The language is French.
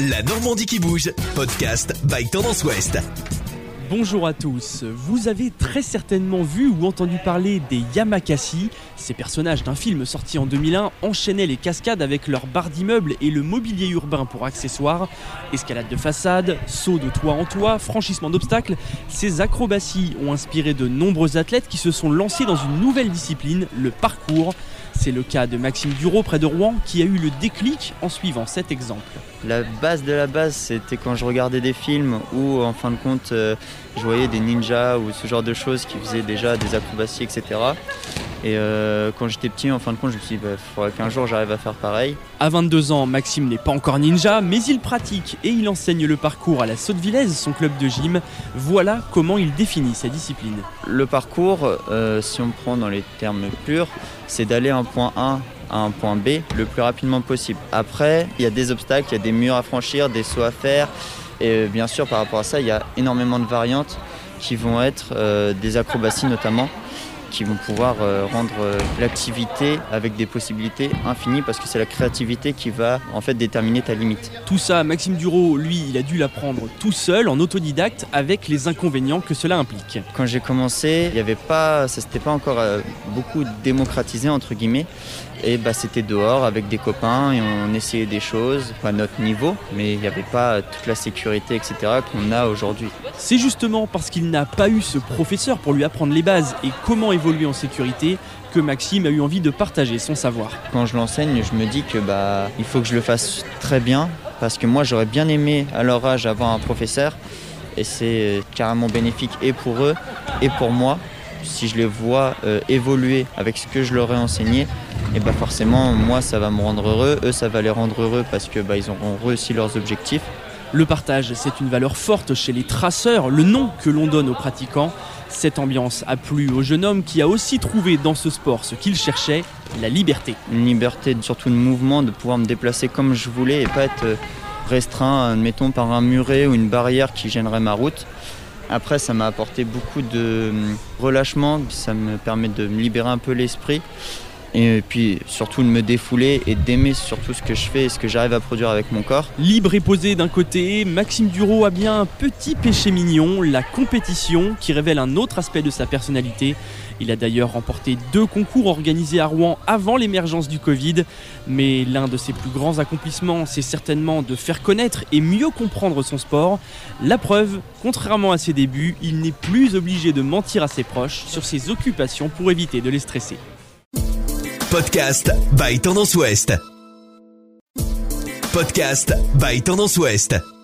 La Normandie qui bouge, podcast by Tendance Ouest. Bonjour à tous. Vous avez très certainement vu ou entendu parler des Yamakasi. Ces personnages d'un film sorti en 2001 enchaînaient les cascades avec leurs barres d'immeubles et le mobilier urbain pour accessoires. Escalade de façade, saut de toit en toit, franchissement d'obstacles. Ces acrobaties ont inspiré de nombreux athlètes qui se sont lancés dans une nouvelle discipline, le parcours. C'est le cas de Maxime Duro près de Rouen qui a eu le déclic en suivant cet exemple. La base de la base, c'était quand je regardais des films où, en fin de compte, euh, je voyais des ninjas ou ce genre de choses qui faisaient déjà des acrobaties, etc. Et euh, quand j'étais petit, en fin de compte, je me suis dit, il bah, faudrait qu'un jour j'arrive à faire pareil. À 22 ans, Maxime n'est pas encore ninja, mais il pratique et il enseigne le parcours à la Saute-Villaise, son club de gym. Voilà comment il définit sa discipline. Le parcours, euh, si on prend dans les termes purs, c'est d'aller un point A à un point B le plus rapidement possible. Après, il y a des obstacles, il y a des murs à franchir, des sauts à faire. Et bien sûr, par rapport à ça, il y a énormément de variantes qui vont être euh, des acrobaties notamment qui vont pouvoir euh, rendre euh, l'activité avec des possibilités infinies parce que c'est la créativité qui va en fait déterminer ta limite. Tout ça, Maxime Duro, lui, il a dû l'apprendre tout seul en autodidacte avec les inconvénients que cela implique. Quand j'ai commencé, il n'y avait pas, ça s'était pas encore beaucoup démocratisé entre guillemets. Et bah, c'était dehors avec des copains et on essayait des choses, à notre niveau, mais il n'y avait pas toute la sécurité, etc. qu'on a aujourd'hui. C'est justement parce qu'il n'a pas eu ce professeur pour lui apprendre les bases et comment évoluer en sécurité que Maxime a eu envie de partager son savoir. Quand je l'enseigne, je me dis que bah, il faut que je le fasse très bien parce que moi j'aurais bien aimé à leur âge avoir un professeur et c'est carrément bénéfique et pour eux et pour moi si je les vois euh, évoluer avec ce que je leur ai enseigné, et bah forcément moi ça va me rendre heureux, eux ça va les rendre heureux parce que bah, ils auront réussi leurs objectifs. Le partage, c'est une valeur forte chez les traceurs, le nom que l'on donne aux pratiquants. Cette ambiance a plu au jeune homme qui a aussi trouvé dans ce sport ce qu'il cherchait, la liberté. Une liberté surtout de mouvement, de pouvoir me déplacer comme je voulais et pas être euh, restreint, admettons, par un muret ou une barrière qui gênerait ma route. Après, ça m'a apporté beaucoup de hum, relâchement, ça me permet de me libérer un peu l'esprit et puis surtout de me défouler et d'aimer surtout ce que je fais et ce que j'arrive à produire avec mon corps. Libre et posé d'un côté, Maxime Duro a bien un petit péché mignon, la compétition, qui révèle un autre aspect de sa personnalité. Il a d'ailleurs remporté deux concours organisés à Rouen avant l'émergence du Covid, mais l'un de ses plus grands accomplissements, c'est certainement de faire connaître et mieux comprendre son sport. La preuve, contrairement à ses débuts, il n'est plus obligé de mentir à ses proches sur ses occupations pour éviter de les stresser. Podcast by Tendance Ouest. Podcast by Tendance Ouest.